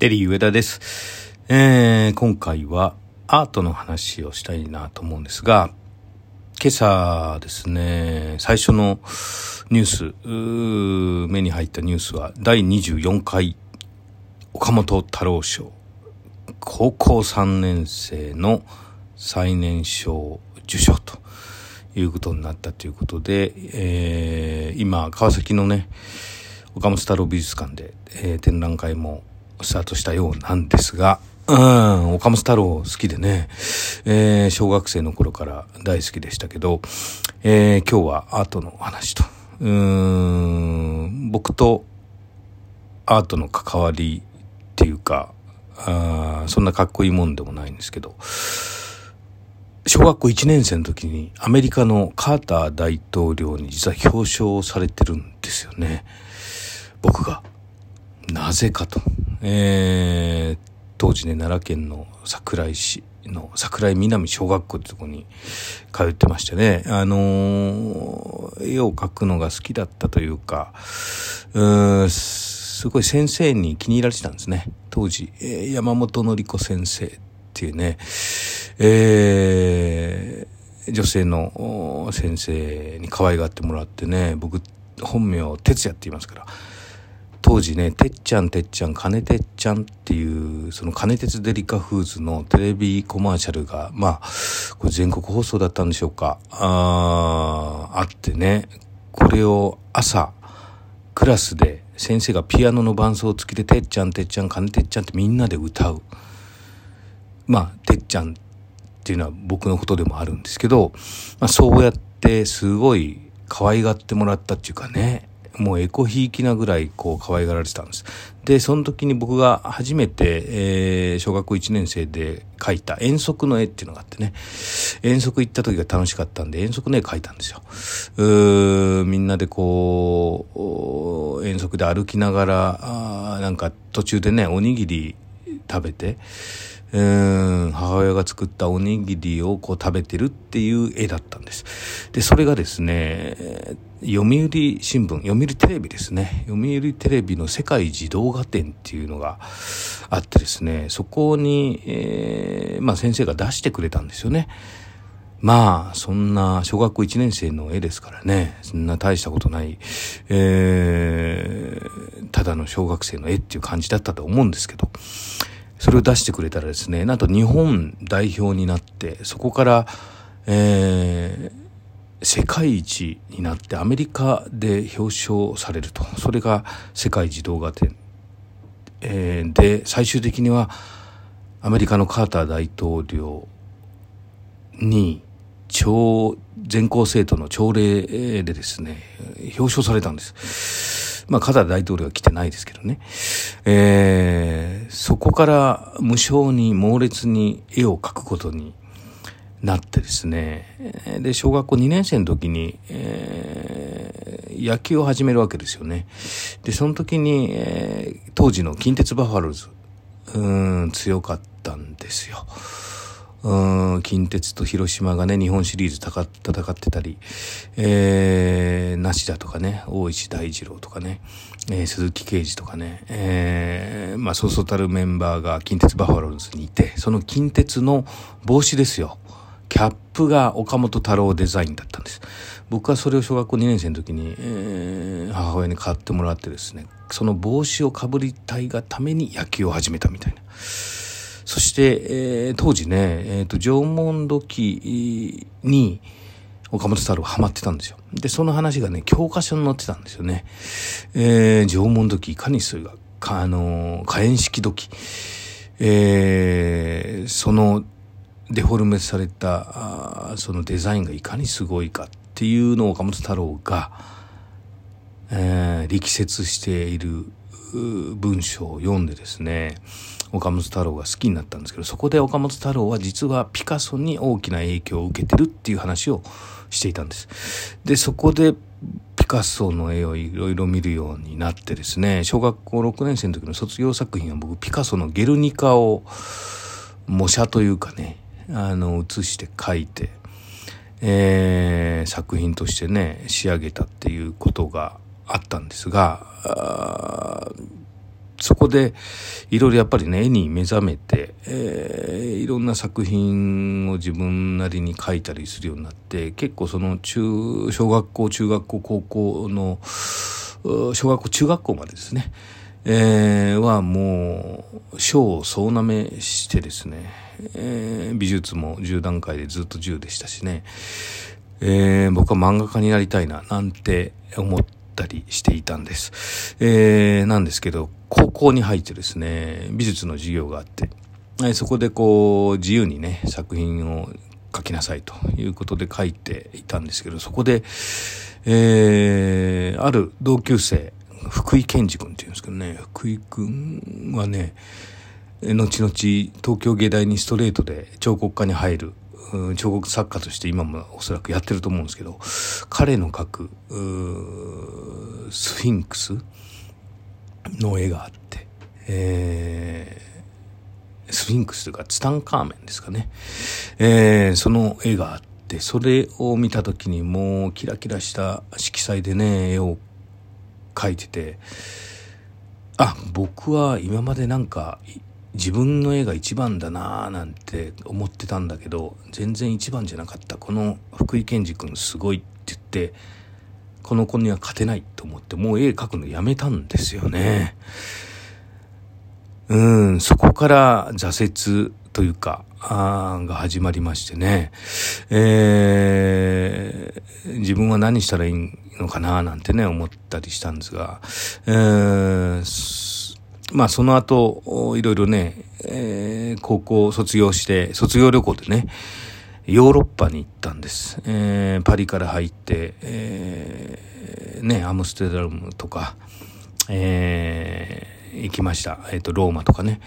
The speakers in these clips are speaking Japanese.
デリー上田です。えー、今回はアートの話をしたいなと思うんですが、今朝ですね、最初のニュース、目に入ったニュースは第24回岡本太郎賞高校3年生の最年少受賞ということになったということで、えー、今川崎のね岡本太郎美術館で、えー、展覧会もスタートしたようなんですが、うん、岡本太郎好きでね、えー、小学生の頃から大好きでしたけど、えー、今日はアートの話と、うん、僕とアートの関わりっていうか、あそんなかっこいいもんでもないんですけど、小学校1年生の時にアメリカのカーター大統領に実は表彰されてるんですよね。僕が。なぜかと。えー、当時ね、奈良県の桜井市の桜井南小学校ってとこに通ってましてね、あのー、絵を描くのが好きだったというか、うすごい先生に気に入られてたんですね。当時、山本のり子先生っていうね、えー、女性の先生に可愛がってもらってね、僕、本名、哲也って言いますから、当時ね、てっちゃんてっちゃん、金てっちゃんっていう、その金鉄デリカフーズのテレビコマーシャルが、まあ、これ全国放送だったんでしょうか、ああってね、これを朝、クラスで先生がピアノの伴奏付きで、てっちゃんてっちゃん、金てっちゃんってみんなで歌う。まあ、てっちゃんっていうのは僕のことでもあるんですけど、まあ、そうやってすごい可愛がってもらったっていうかね、もうエコひいきなぐらいこう可愛がられてたんです。で、その時に僕が初めて、えー、小学校1年生で描いた遠足の絵っていうのがあってね、遠足行った時が楽しかったんで遠足の絵描いたんですよ。うーみんなでこう、遠足で歩きながら、あなんか途中でね、おにぎり食べて、うん母親が作ったおにぎりをこう食べてるっていう絵だったんです。で、それがですね、読売新聞、読売テレビですね。読売テレビの世界児童画展っていうのがあってですね、そこに、えー、まあ先生が出してくれたんですよね。まあ、そんな小学校1年生の絵ですからね、そんな大したことない、えー、ただの小学生の絵っていう感じだったと思うんですけど、それを出してくれたらですね、なんと日本代表になって、そこから、えー、世界一になってアメリカで表彰されると。それが世界児童画展。えー、で、最終的にはアメリカのカーター大統領に超、全校生徒の朝礼でですね、表彰されたんです。まあ、カーター大統領は来てないですけどね。えー、そこから無償に猛烈に絵を描くことになってですね。で、小学校2年生の時に、えー、野球を始めるわけですよね。で、その時に、えー、当時の近鉄バファローズ、うん、強かったんですよ。うん、近鉄と広島がね、日本シリーズ戦ってたり、えー、梨田とかね、大石大二郎とかね、えー、鈴木啓治とかね、えー、まあ、そうそうたるメンバーが近鉄バファローズにいて、その近鉄の帽子ですよ。キャップが岡本太郎デザインだったんです。僕はそれを小学校2年生の時に、えー、母親に買ってもらってですね、その帽子をかぶりたいがために野球を始めたみたいな。そして、えー、当時ね、えっ、ー、と、縄文土器に、岡本太郎ハマってたんですよ。で、その話がね、教科書に載ってたんですよね。えー、縄文土器、いかにそれが、か、あのー、火炎式土器、えー、その、デフォルメされた、あそのデザインがいかにすごいかっていうのを岡本太郎が、えー、力説している文章を読んでですね、岡本太郎が好きになったんですけど、そこで岡本太郎は実はピカソに大きな影響を受けてるっていう話をしていたんです。で、そこでピカソの絵をいろいろ見るようになってですね、小学校6年生の時の卒業作品は僕ピカソのゲルニカを模写というかね、あの、写して描いて、えー、作品としてね、仕上げたっていうことがあったんですが、そこでいろいろやっぱりね絵に目覚めて、えー、いろんな作品を自分なりに描いたりするようになって結構その中小学校中学校高校の小学校中学校までですね、えー、はもう賞を総なめしてですね、えー、美術も10段階でずっと10でしたしね、えー、僕は漫画家になりたいななんて思ったりしていたんです。えー、なんですけど、高校に入ってですね、美術の授業があって、そこでこう、自由にね、作品を書きなさいということで書いていたんですけど、そこで、えー、ある同級生、福井健二君っていうんですけどね、福井君はね、後々東京芸大にストレートで彫刻家に入る彫刻作家として今もおそらくやってると思うんですけど彼の描くスフィンクスの絵があって、えー、スフィンクスというかツタンカーメンですかね、えー、その絵があってそれを見た時にもうキラキラした色彩でね絵を描いててあ僕は今までなんか自分の絵が一番だなぁなんて思ってたんだけど全然一番じゃなかった。この福井健二君すごいって言ってこの子には勝てないと思ってもう絵描くのやめたんですよね。うんそこから挫折というかあが始まりましてね、えー、自分は何したらいいのかななんてね思ったりしたんですが、えーまあその後、いろいろね、えー、高校卒業して、卒業旅行でね、ヨーロッパに行ったんです。えー、パリから入って、えー、ね、アムステルダムとか、えー、行きました。えっ、ー、と、ローマとかね、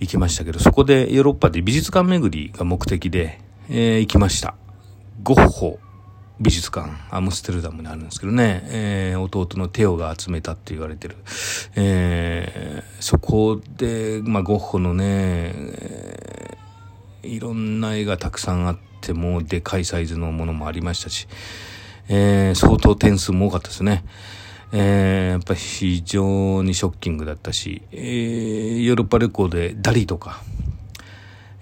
行きましたけど、そこでヨーロッパで美術館巡りが目的で、えー、行きました。ゴッホ美術館、アムステルダムにあるんですけどね、えー、弟のテオが集めたって言われてる。えー、そこで、まあ、ゴッホのね、えー、いろんな絵がたくさんあって、もうでかいサイズのものもありましたし、えー、相当点数も多かったですね。えー、やっぱり非常にショッキングだったし、えー、ヨーロッパ旅行でダリとか、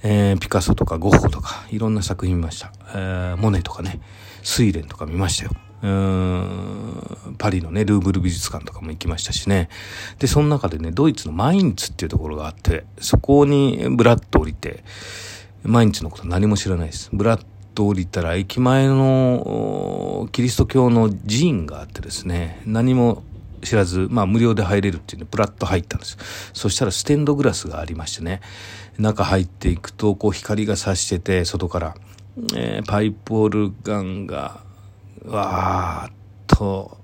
えー、ピカソとかゴッホとか、いろんな作品見ました。えー、モネとかね。睡蓮とか見ましたよ。うんパリのね、ルーブル美術館とかも行きましたしね。で、その中でね、ドイツのマインツっていうところがあって、そこにブラッと降りて、マインツのこと何も知らないです。ブラッと降りたら、駅前のキリスト教の寺院があってですね、何も知らず、まあ無料で入れるっていうので、ブラッと入ったんです。そしたらステンドグラスがありましてね、中入っていくと、こう光が差してて、外から、えー、パイプオルガンがわーっと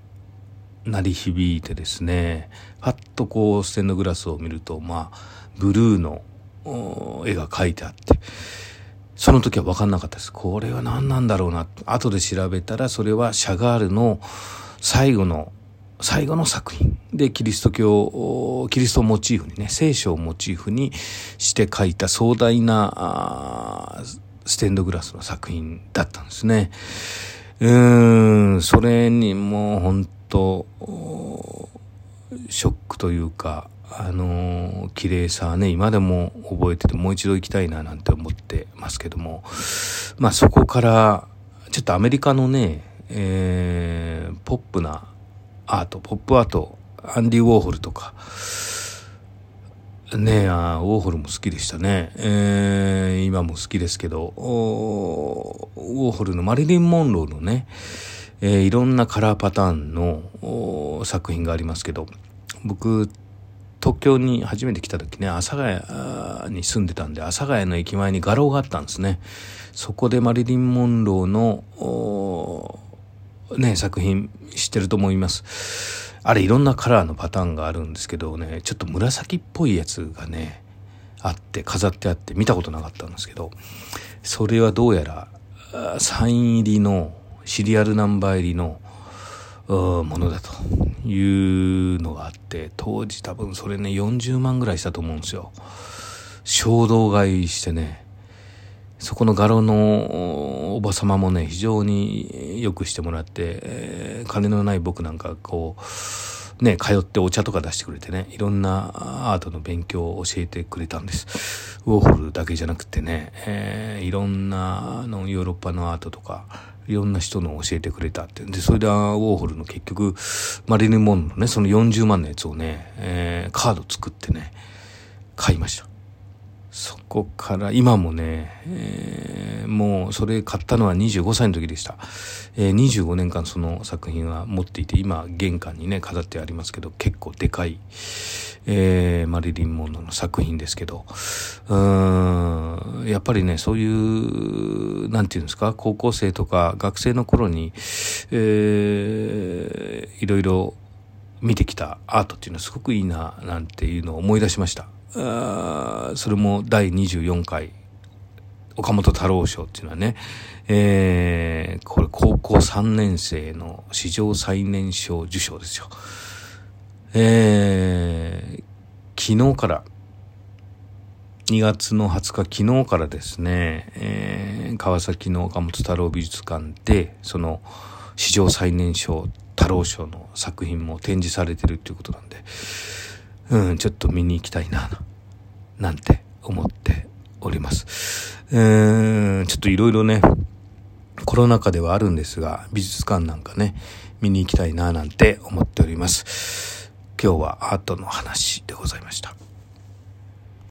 鳴り響いてですねパッとこうステンドグラスを見るとまあブルーの絵が描いてあってその時は分かんなかったですこれは何なんだろうな後で調べたらそれはシャガールの最後の最後の作品でキリスト教キリストをモチーフにね聖書をモチーフにして描いた壮大なステンドグラスの作品だったんですね。うーん、それにもう本当、ショックというか、あの綺麗さはね、今でも覚えててもう一度行きたいななんて思ってますけども、まあそこから、ちょっとアメリカのね、えー、ポップなアート、ポップアート、アンディ・ウォーホルとか、ねえ、ウォーホルも好きでしたね。えー、今も好きですけど、ウォーホルのマリリン・モンローのね、えー、いろんなカラーパターンの作品がありますけど、僕、東京に初めて来た時ね、阿佐ヶ谷に住んでたんで、阿佐ヶ谷の駅前に画廊があったんですね。そこでマリリン・モンローの、ね、作品知ってると思います。あれいろんなカラーのパターンがあるんですけどねちょっと紫っぽいやつがねあって飾ってあって見たことなかったんですけどそれはどうやらサイン入りのシリアルナンバー入りのものだというのがあって当時多分それね40万ぐらいしたと思うんですよ衝動買いしてねそこの画廊のおば様もね、非常によくしてもらって、えー、金のない僕なんかこうね、通ってお茶とか出してくれてね、いろんなアートの勉強を教えてくれたんです。ウォーホルだけじゃなくてね、えー、いろんなあのヨーロッパのアートとか、いろんな人の教えてくれたって。で、それでウォーホルの結局、マリリン・モンのね、その40万のやつをね、えー、カード作ってね、買いました。そこから今もね、えー、もうそれ買ったのは25歳の時でした。えー、25年間その作品は持っていて、今玄関にね飾ってありますけど、結構でかい、えー、マリリン・モンロの作品ですけど、うん、やっぱりね、そういう、なんていうんですか、高校生とか学生の頃に、えー、いろいろ見てきたアートっていうのはすごくいいな、なんていうのを思い出しました。あそれも第24回岡本太郎賞っていうのはね、えー、これ高校3年生の史上最年少受賞ですよ。えー、昨日から、2月の20日昨日からですね、えー、川崎の岡本太郎美術館で、その史上最年少太郎賞の作品も展示されてるっていうことなんで、うん、ちょっと見に行きたいな、なんて思っております。えー、ちょっといろいろね、コロナ禍ではあるんですが、美術館なんかね、見に行きたいな、なんて思っております。今日はアートの話でございました。